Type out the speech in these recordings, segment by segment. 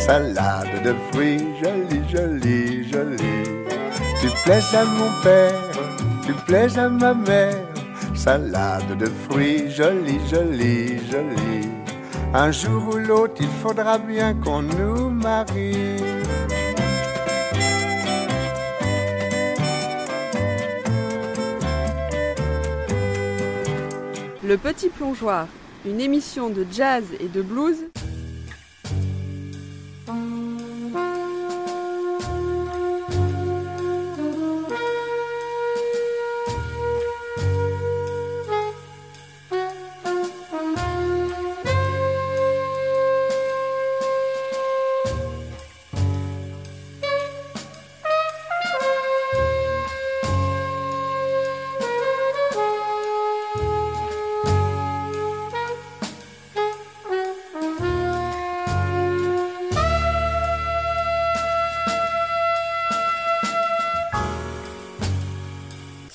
salade de fruits, jolie, jolie, jolie. Tu plais à mon père, tu plais à ma mère, salade de fruits, jolie, jolie, jolie. Un jour ou l'autre, il faudra bien qu'on nous marie. Le Petit Plongeoir, une émission de jazz et de blues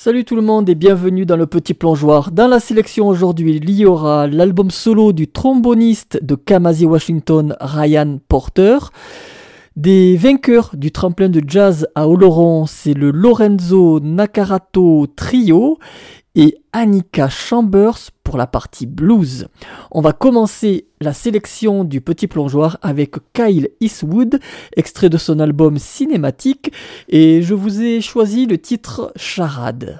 Salut tout le monde et bienvenue dans le petit plongeoir. Dans la sélection aujourd'hui, il y aura l'album solo du tromboniste de Kamasi Washington, Ryan Porter. Des vainqueurs du tremplin de jazz à Oloron, c'est le Lorenzo Nakarato Trio et Annika Chambers pour la partie blues. On va commencer la sélection du petit plongeoir avec Kyle Eastwood, extrait de son album cinématique, et je vous ai choisi le titre Charade.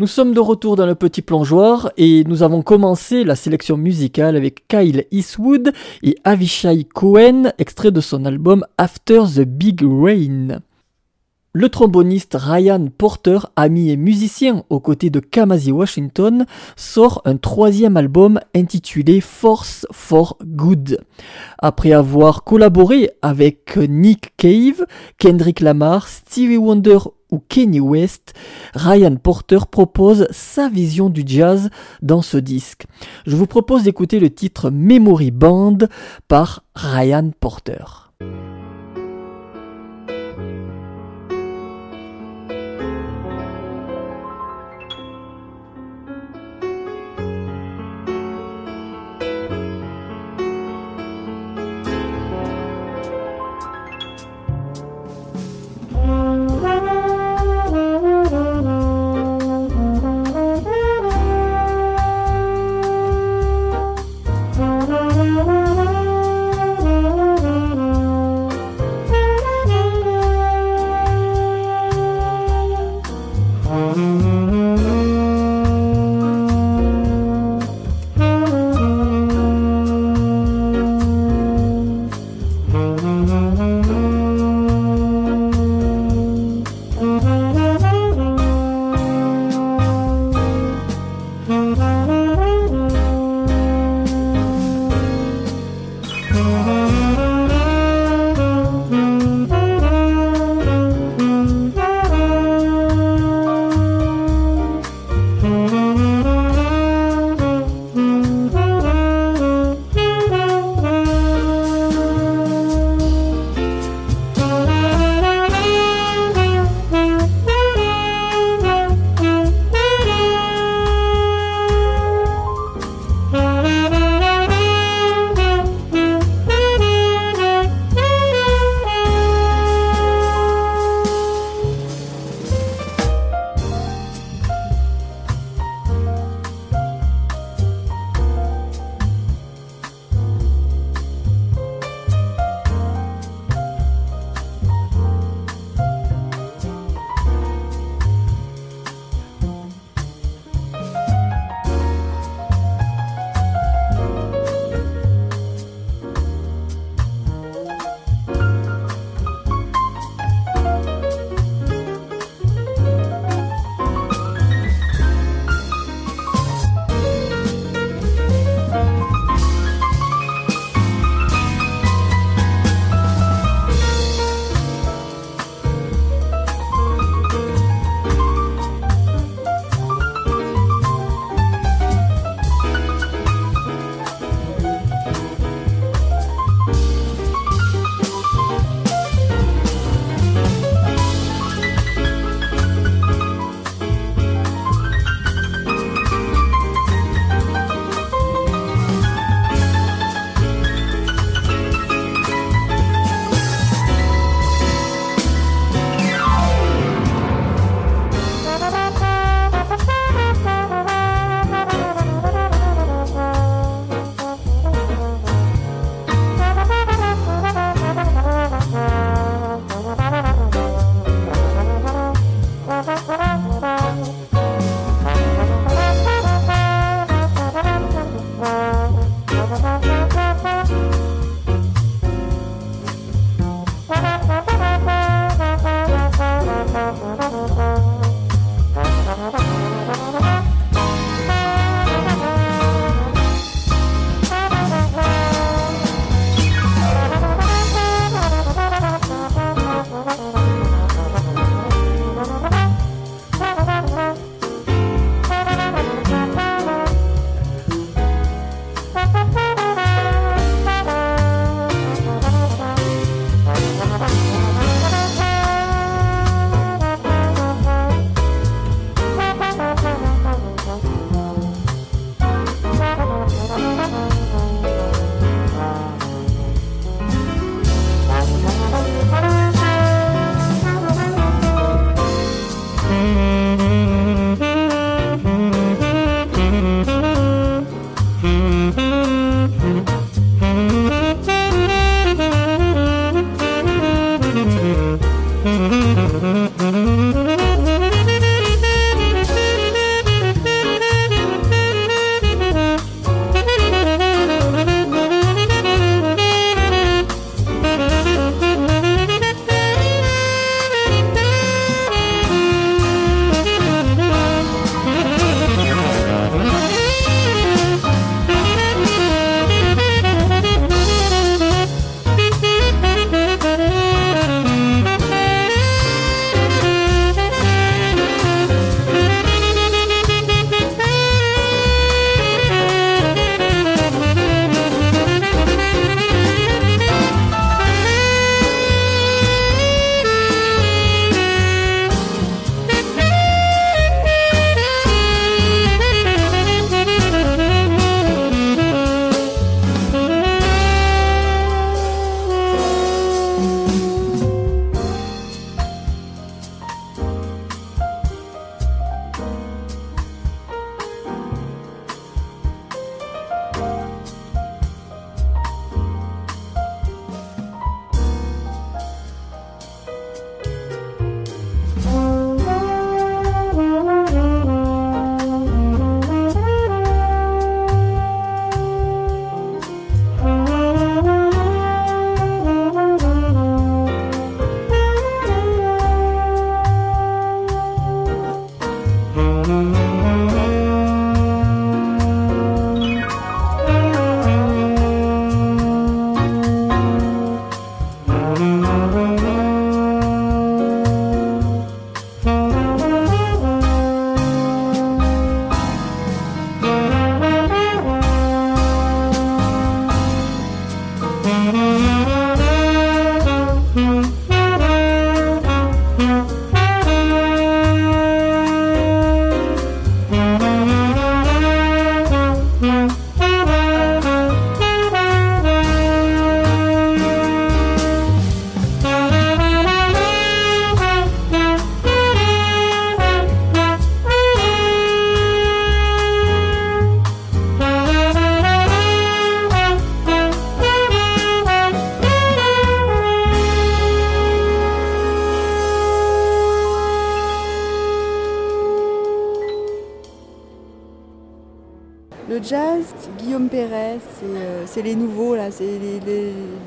Nous sommes de retour dans le petit plongeoir et nous avons commencé la sélection musicale avec Kyle Eastwood et Avishai Cohen, extrait de son album After the Big Rain. Le tromboniste Ryan Porter, ami et musicien aux côtés de Kamasi Washington, sort un troisième album intitulé Force for Good. Après avoir collaboré avec Nick Cave, Kendrick Lamar, Stevie Wonder ou Kenny West, Ryan Porter propose sa vision du jazz dans ce disque. Je vous propose d'écouter le titre Memory Band par Ryan Porter.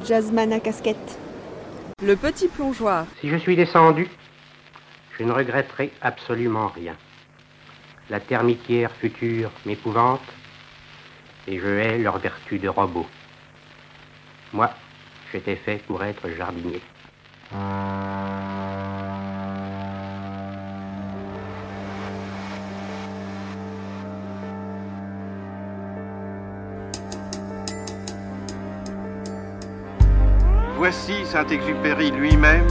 Jazzman à casquette. Le petit plongeoir. Si je suis descendu, je ne regretterai absolument rien. La termitière future m'épouvante et je hais leur vertu de robot. Moi, j'étais fait pour être jardinier. Voici Saint-Exupéry lui-même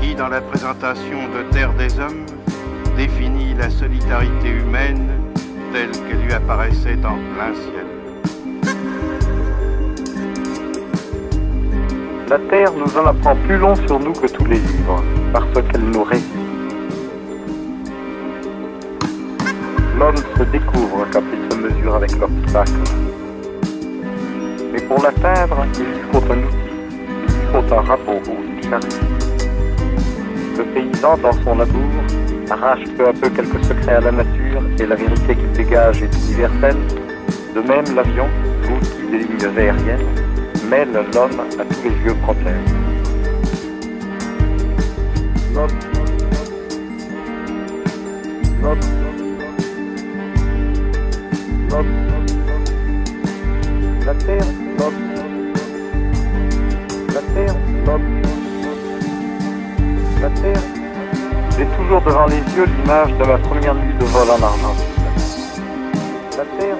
qui, dans la présentation de Terre des Hommes, définit la solidarité humaine telle qu'elle lui apparaissait en plein ciel. La Terre nous en apprend plus long sur nous que tous les livres, parce qu'elle nous résiste. L'homme se découvre quand il se mesure avec l'obstacle. Mais pour l'atteindre, il lui faut un un rabot ou. Le paysan, dans son labour, arrache peu à peu quelques secrets à la nature et la vérité qu'il dégage est universelle. De même, l'avion, l'outil des lignes aériennes, mêle l'homme à tous les vieux problèmes. La terre, toujours devant les yeux l'image de ma première nuit de vol en Argentine.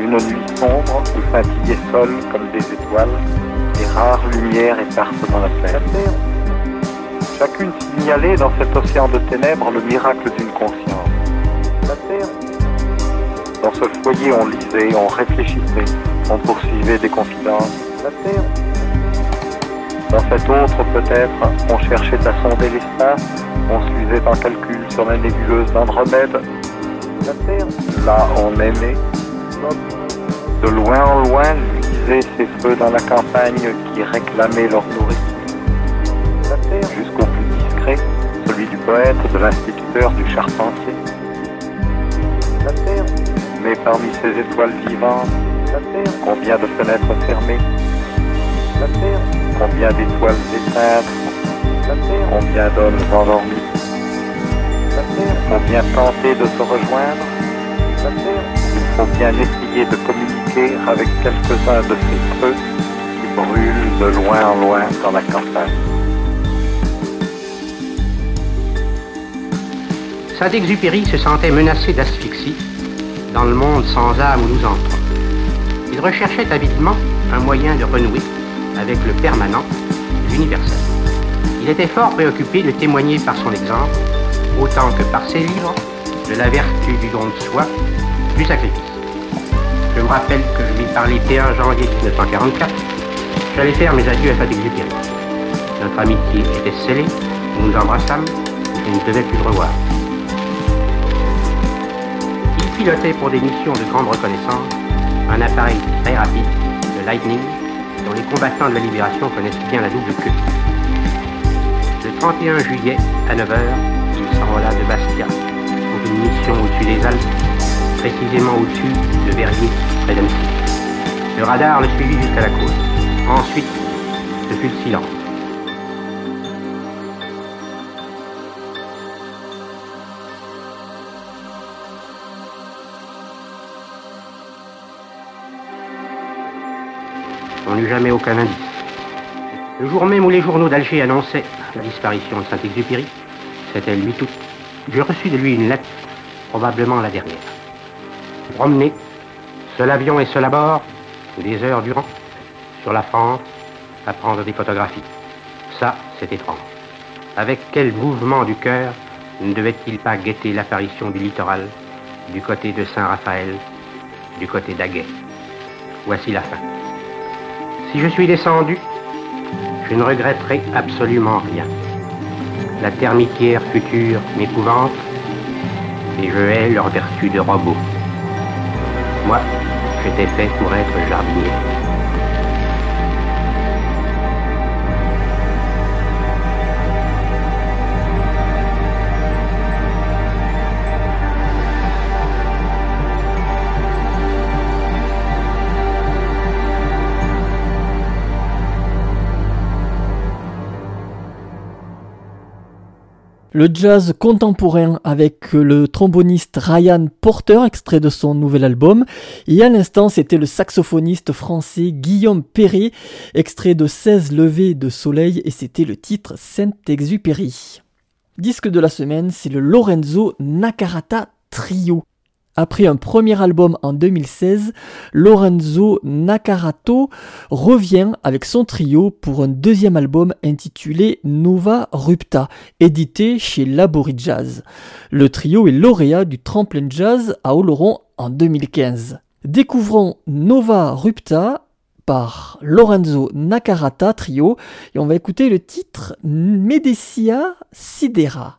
Une nuit sombre où scintillaient sol comme des étoiles, des rares lumières éparses dans la plaine. Chacune signalait dans cet océan de ténèbres le miracle d'une conscience. Dans ce foyer, on lisait, on réfléchissait, on poursuivait des confidences. Dans cet autre, peut-être, on cherchait à sonder l'espace, on suivait un calcul sur la nébuleuse d'Andromède. Là, on aimait. De loin en loin, luisaient ces feux dans la campagne qui réclamaient leur nourriture. Jusqu'au plus discret, celui du poète, de l'instituteur, du charpentier. Mais parmi ces étoiles vivantes, combien de fenêtres fermées Combien d'étoiles éteintes Combien d'hommes endormis Combien tenter de se rejoindre Il faut bien essayer de communiquer avec quelques-uns de ces creux qui brûlent de loin en loin dans la campagne. Saint-Exupéry se sentait menacé d'asphyxie dans le monde sans âme où nous entrons. Il recherchait avidement un moyen de renouer avec le permanent, l'universel. Il était fort préoccupé de témoigner par son exemple, autant que par ses livres, de la vertu du don de soi, du sacrifice. Je me rappelle que je lui parlais le 1 janvier 1944. J'allais faire mes adieux à Saint-Exupéry. Notre amitié était scellée, nous nous embrassâmes et ne devait plus le revoir. Il pilotait pour des missions de grande reconnaissance un appareil très rapide, le Lightning, dont les combattants de la libération connaissent bien la double queue. Le 31 juillet, à 9h, il s'envola de Bastia pour une mission au-dessus des Alpes, précisément au-dessus de Verrier, près d'Annecy. Le radar le suivit jusqu'à la côte. Ensuite, ce fut le silence. On n'eut jamais aucun indice. Le jour même où les journaux d'Alger annonçaient la disparition de Saint-Exupéry, c'était 8 août, j'ai reçu de lui une lettre, probablement la dernière. Promené, seul avion et seul à bord, des heures durant, sur la France, à prendre des photographies. Ça, c'est étrange. Avec quel mouvement du cœur ne devait-il pas guetter l'apparition du littoral, du côté de Saint-Raphaël, du côté d'Aguet? Voici la fin. Si je suis descendu, je ne regretterai absolument rien. La termitière future m'épouvante et je hais leur vertu de robot. Moi, j'étais fait pour être jardinier. Le jazz contemporain avec le tromboniste Ryan Porter, extrait de son nouvel album. Et à l'instant, c'était le saxophoniste français Guillaume Perret, extrait de 16 levées de soleil, et c'était le titre Saint-Exupéry. Disque de la semaine, c'est le Lorenzo Nakarata Trio. Après un premier album en 2016, Lorenzo Nakarato revient avec son trio pour un deuxième album intitulé Nova Rupta, édité chez Labori Jazz. Le trio est lauréat du Tremplin Jazz à Oloron en 2015. Découvrons Nova Rupta par Lorenzo Nakarata Trio et on va écouter le titre Medecia Sidera.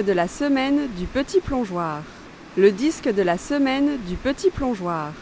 Disque de la semaine du petit plongeoir. Le disque de la semaine du petit plongeoir.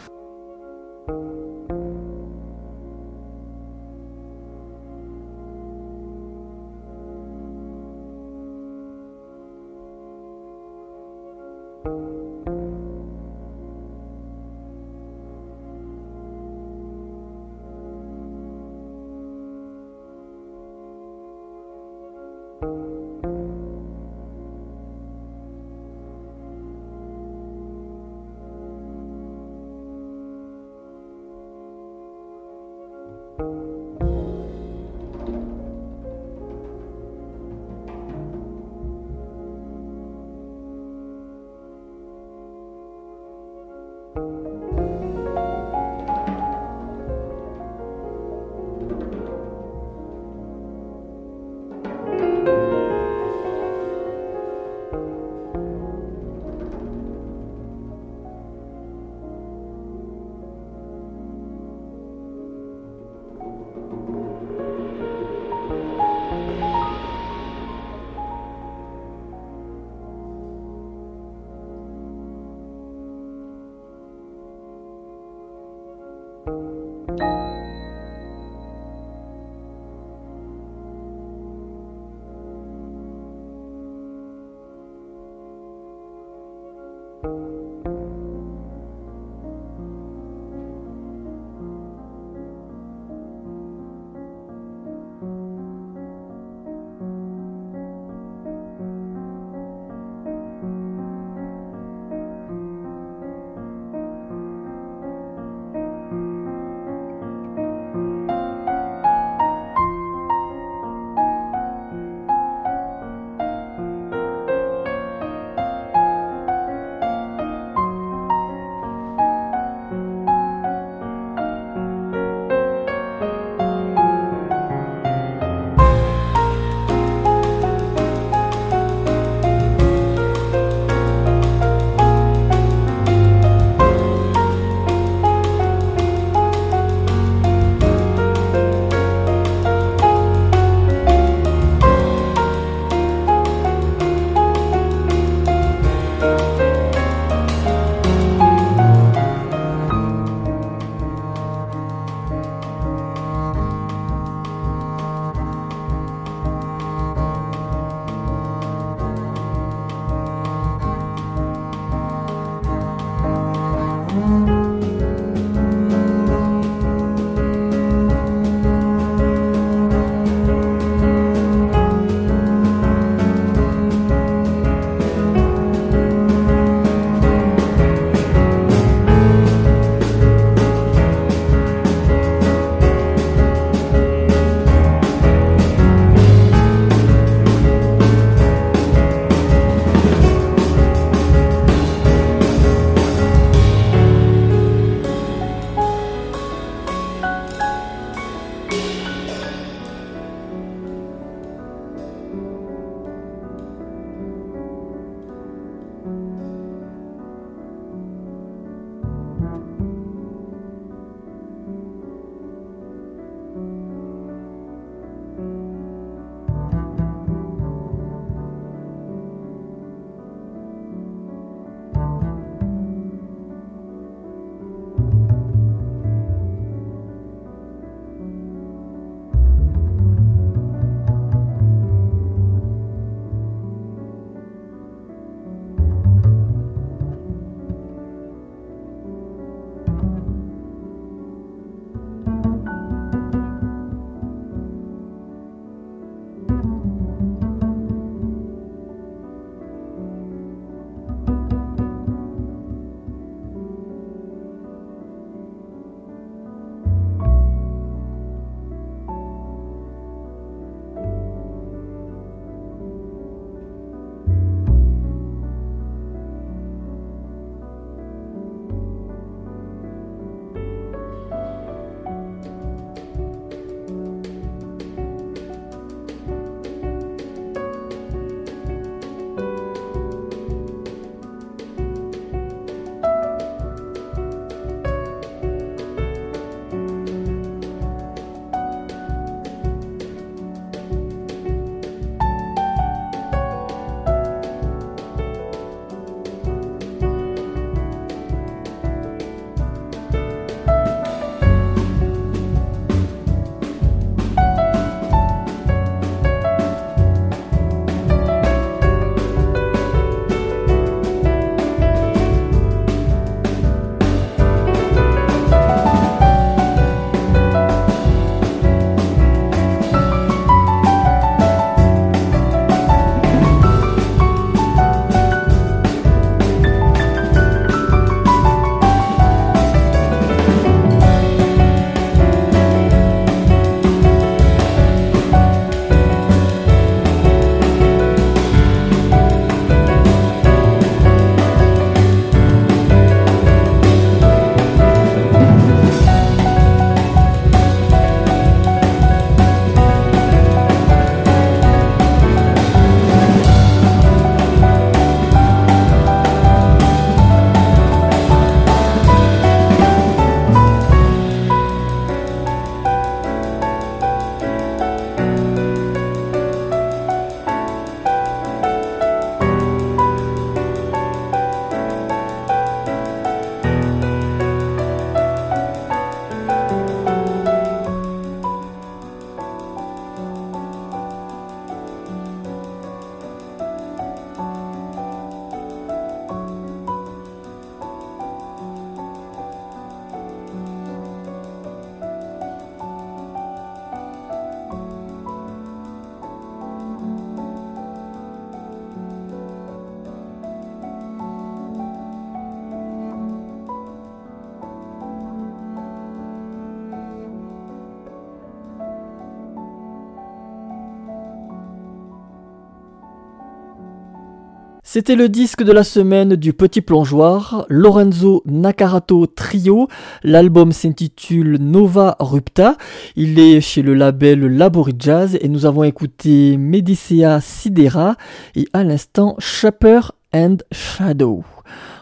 C'était le disque de la semaine du Petit Plongeoir, Lorenzo Nakarato Trio. L'album s'intitule Nova Rupta. Il est chez le label Labori Jazz et nous avons écouté Medicea Sidera et à l'instant Shaper and Shadow.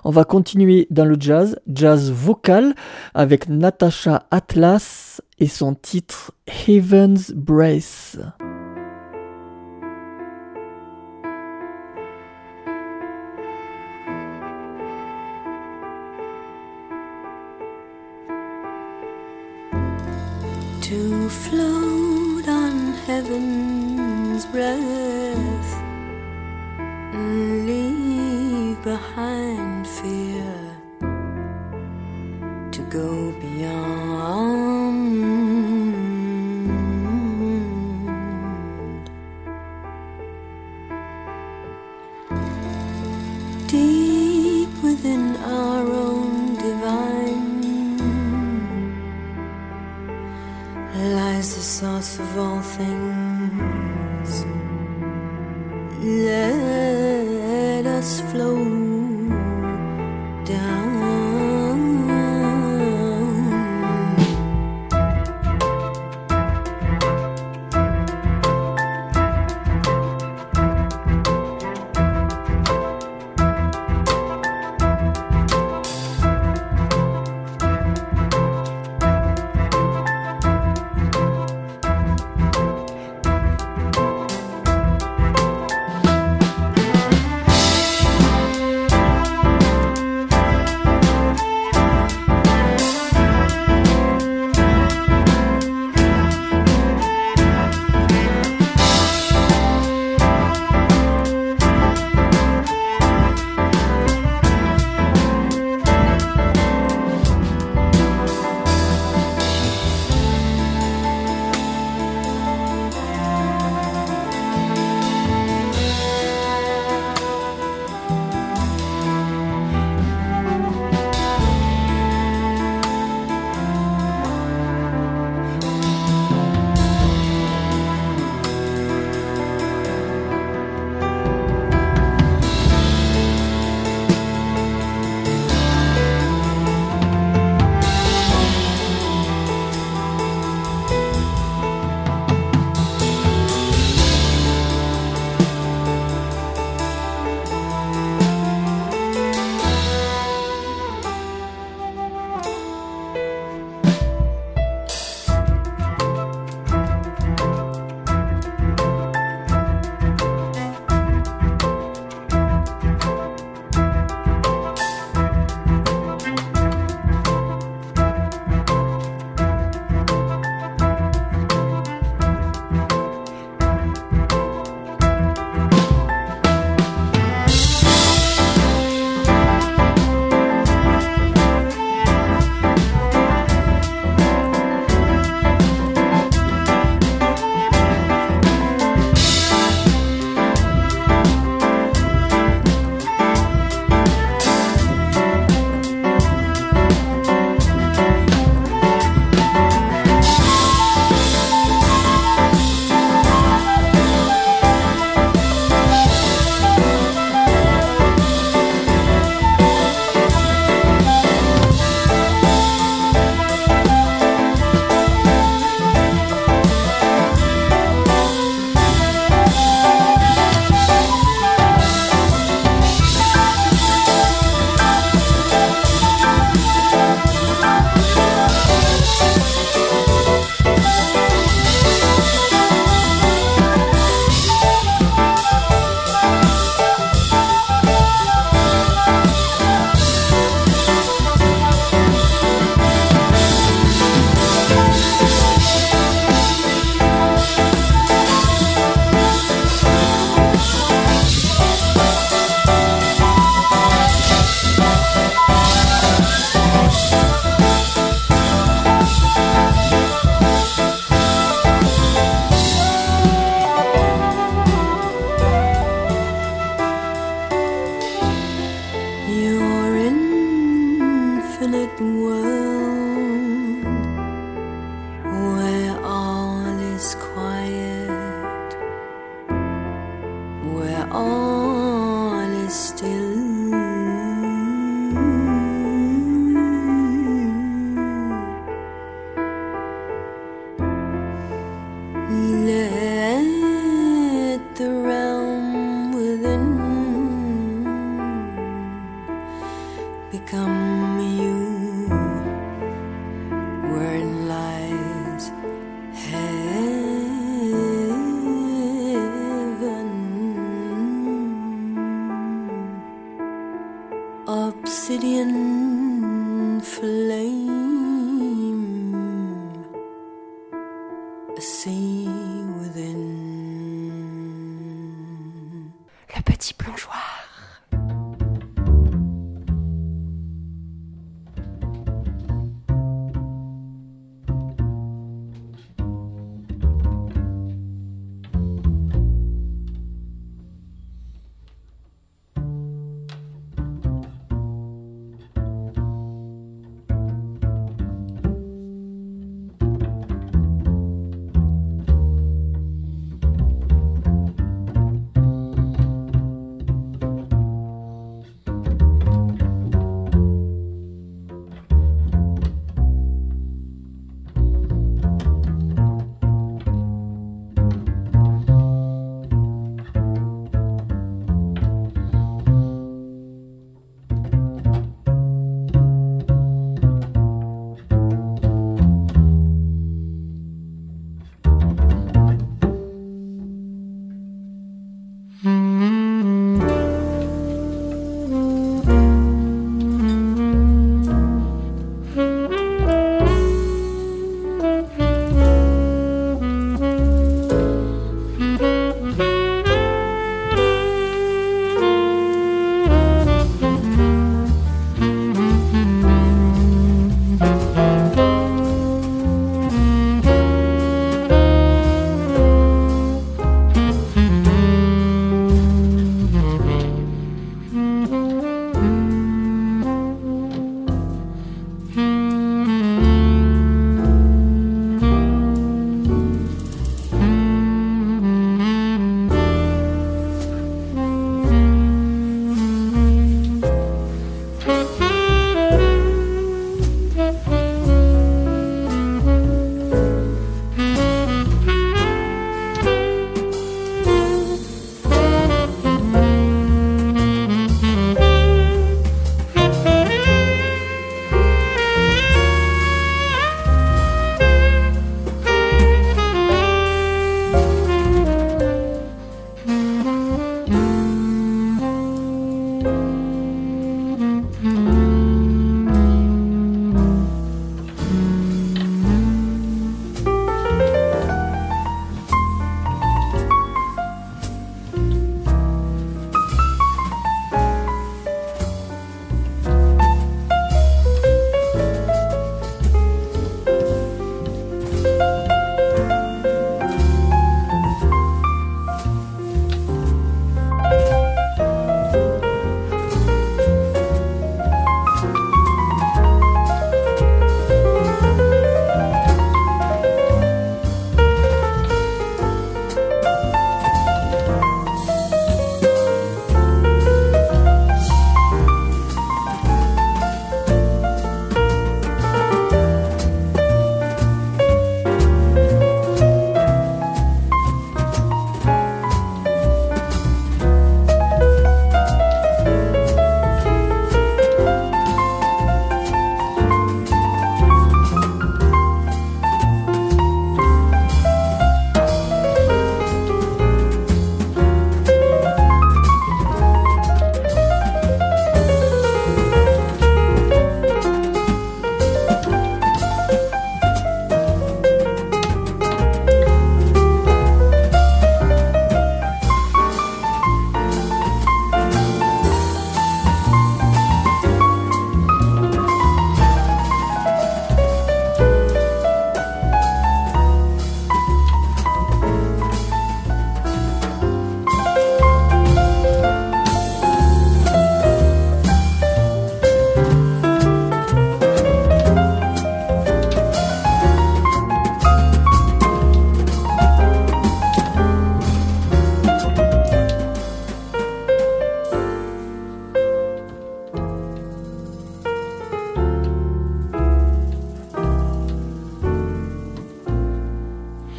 On va continuer dans le jazz, jazz vocal avec Natasha Atlas et son titre Heaven's Brace.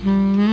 Mm-hmm.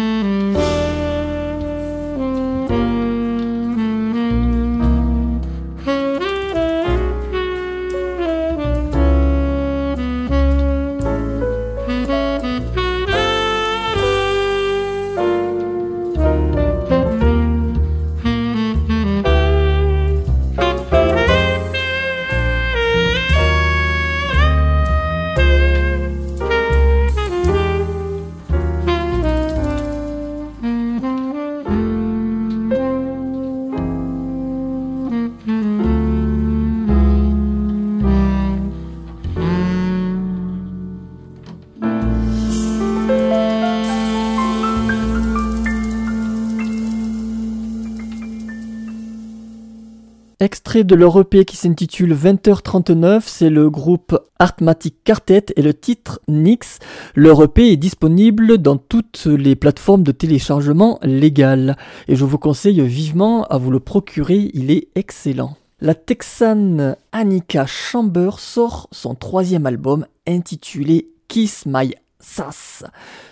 De leur EP qui s'intitule 20h39. C'est le groupe Artmatic Quartet et le titre Nix. Leur EP est disponible dans toutes les plateformes de téléchargement légales. Et je vous conseille vivement à vous le procurer, il est excellent. La Texane Annika Chamber sort son troisième album intitulé Kiss My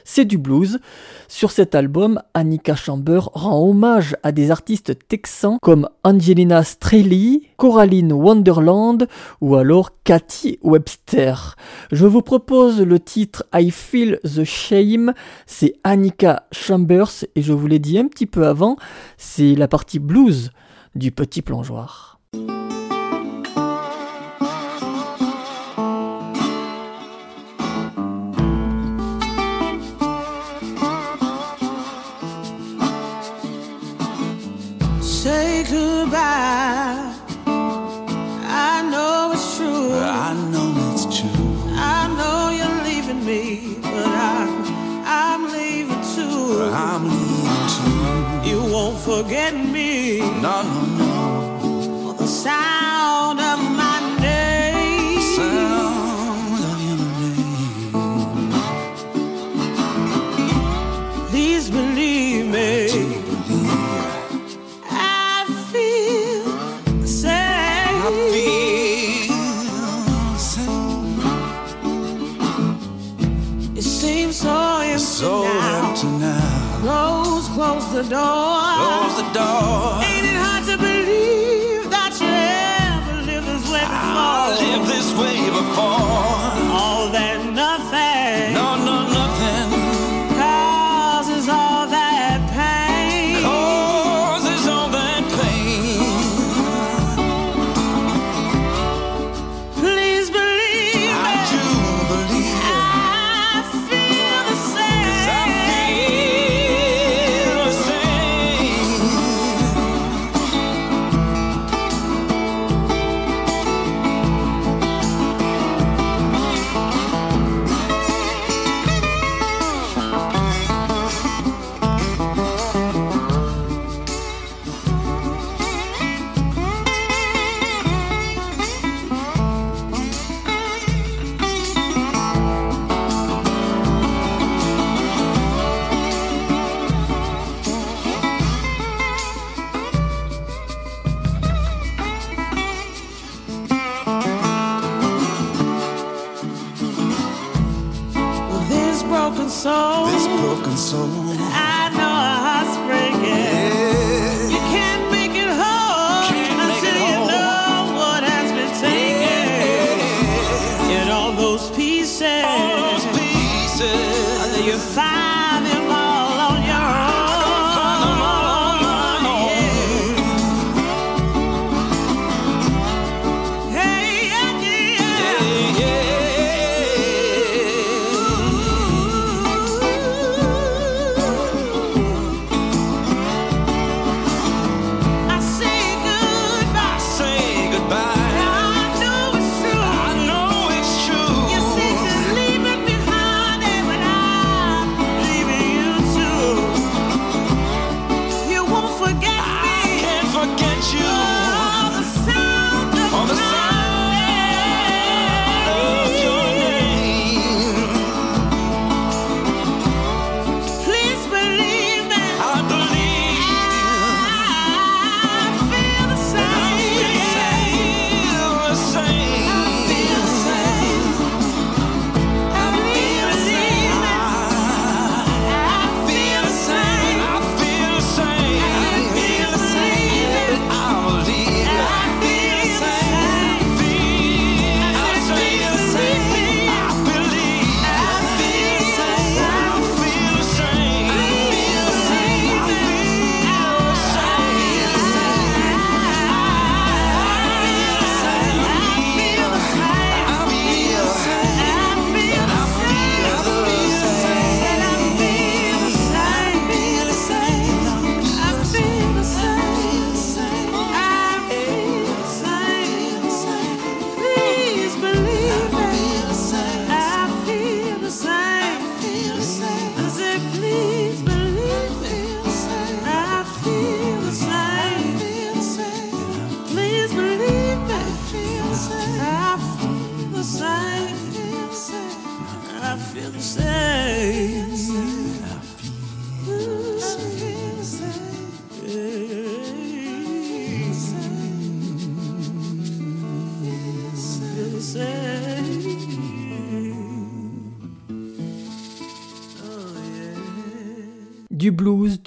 C'est du blues. Sur cet album, Annika Chamber rend hommage à des artistes texans comme Angelina Strelly, Coraline Wonderland ou alors Cathy Webster. Je vous propose le titre I Feel the Shame. C'est Annika Chambers et je vous l'ai dit un petit peu avant, c'est la partie blues du petit plongeoir. Forget me. No, This broken soul. I know a heart's breaking.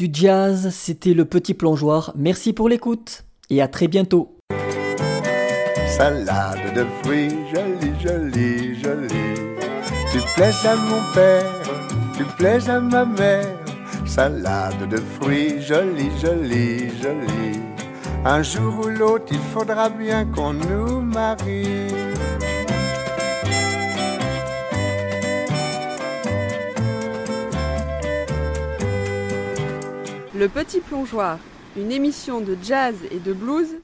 Du jazz, c'était le petit plongeoir. Merci pour l'écoute et à très bientôt. Salade de fruits, jolie, jolie, jolie. Tu plais à mon père, tu plais à ma mère. Salade de fruits, jolie, jolie, jolie. Un jour ou l'autre, il faudra bien qu'on nous marie. Le Petit Plongeoir, une émission de jazz et de blues